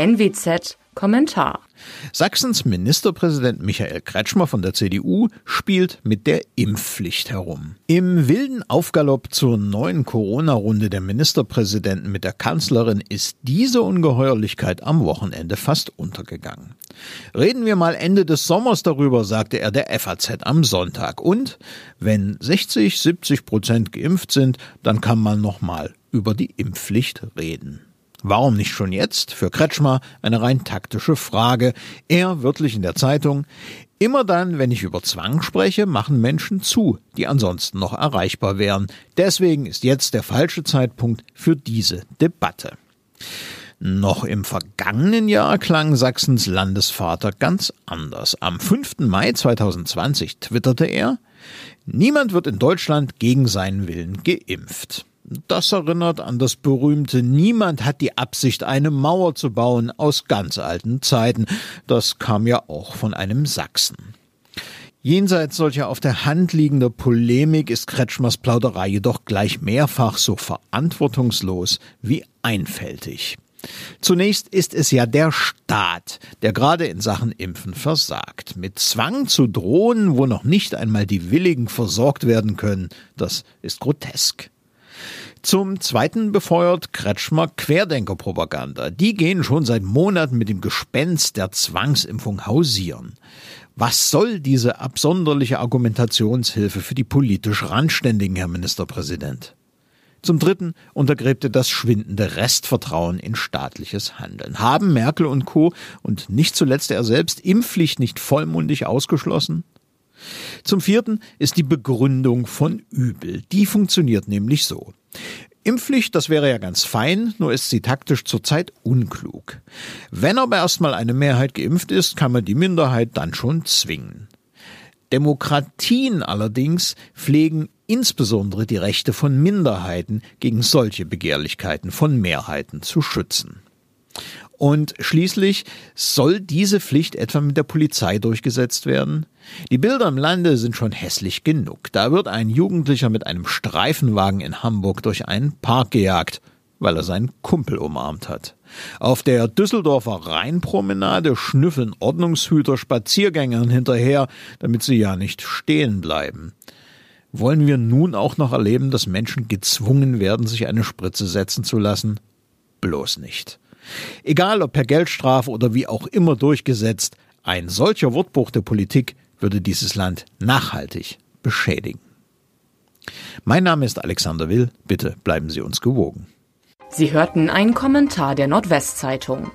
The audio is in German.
NWZ Kommentar. Sachsens Ministerpräsident Michael Kretschmer von der CDU spielt mit der Impfpflicht herum. Im wilden Aufgalopp zur neuen Corona-Runde der Ministerpräsidenten mit der Kanzlerin ist diese Ungeheuerlichkeit am Wochenende fast untergegangen. Reden wir mal Ende des Sommers darüber, sagte er der FAZ am Sonntag. Und wenn 60, 70 Prozent geimpft sind, dann kann man noch mal über die Impfpflicht reden. Warum nicht schon jetzt? Für Kretschmer eine rein taktische Frage. Er wörtlich in der Zeitung. Immer dann, wenn ich über Zwang spreche, machen Menschen zu, die ansonsten noch erreichbar wären. Deswegen ist jetzt der falsche Zeitpunkt für diese Debatte. Noch im vergangenen Jahr klang Sachsens Landesvater ganz anders. Am 5. Mai 2020 twitterte er, Niemand wird in Deutschland gegen seinen Willen geimpft. Das erinnert an das berühmte Niemand hat die Absicht, eine Mauer zu bauen aus ganz alten Zeiten. Das kam ja auch von einem Sachsen. Jenseits solcher auf der Hand liegender Polemik ist Kretschmers Plauderei jedoch gleich mehrfach so verantwortungslos wie einfältig. Zunächst ist es ja der Staat, der gerade in Sachen Impfen versagt. Mit Zwang zu drohen, wo noch nicht einmal die Willigen versorgt werden können, das ist grotesk. Zum Zweiten befeuert Kretschmer Querdenkerpropaganda. Die gehen schon seit Monaten mit dem Gespenst der Zwangsimpfung hausieren. Was soll diese absonderliche Argumentationshilfe für die politisch Randständigen, Herr Ministerpräsident? Zum Dritten untergräbt er das schwindende Restvertrauen in staatliches Handeln. Haben Merkel und Co. und nicht zuletzt er selbst Impfpflicht nicht vollmundig ausgeschlossen? Zum Vierten ist die Begründung von Übel. Die funktioniert nämlich so. Impfpflicht, das wäre ja ganz fein, nur ist sie taktisch zurzeit unklug. Wenn aber erstmal eine Mehrheit geimpft ist, kann man die Minderheit dann schon zwingen. Demokratien allerdings pflegen insbesondere die Rechte von Minderheiten gegen solche Begehrlichkeiten von Mehrheiten zu schützen. Und schließlich soll diese Pflicht etwa mit der Polizei durchgesetzt werden? Die Bilder im Lande sind schon hässlich genug. Da wird ein Jugendlicher mit einem Streifenwagen in Hamburg durch einen Park gejagt, weil er seinen Kumpel umarmt hat. Auf der Düsseldorfer Rheinpromenade schnüffeln Ordnungshüter Spaziergängern hinterher, damit sie ja nicht stehen bleiben. Wollen wir nun auch noch erleben, dass Menschen gezwungen werden, sich eine Spritze setzen zu lassen? Bloß nicht. Egal ob per Geldstrafe oder wie auch immer durchgesetzt, ein solcher Wortbruch der Politik würde dieses Land nachhaltig beschädigen. Mein Name ist Alexander Will, bitte bleiben Sie uns gewogen. Sie hörten einen Kommentar der Nordwestzeitung.